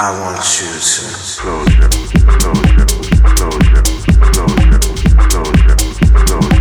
I want you to close your, close your, close your, close your, close your close.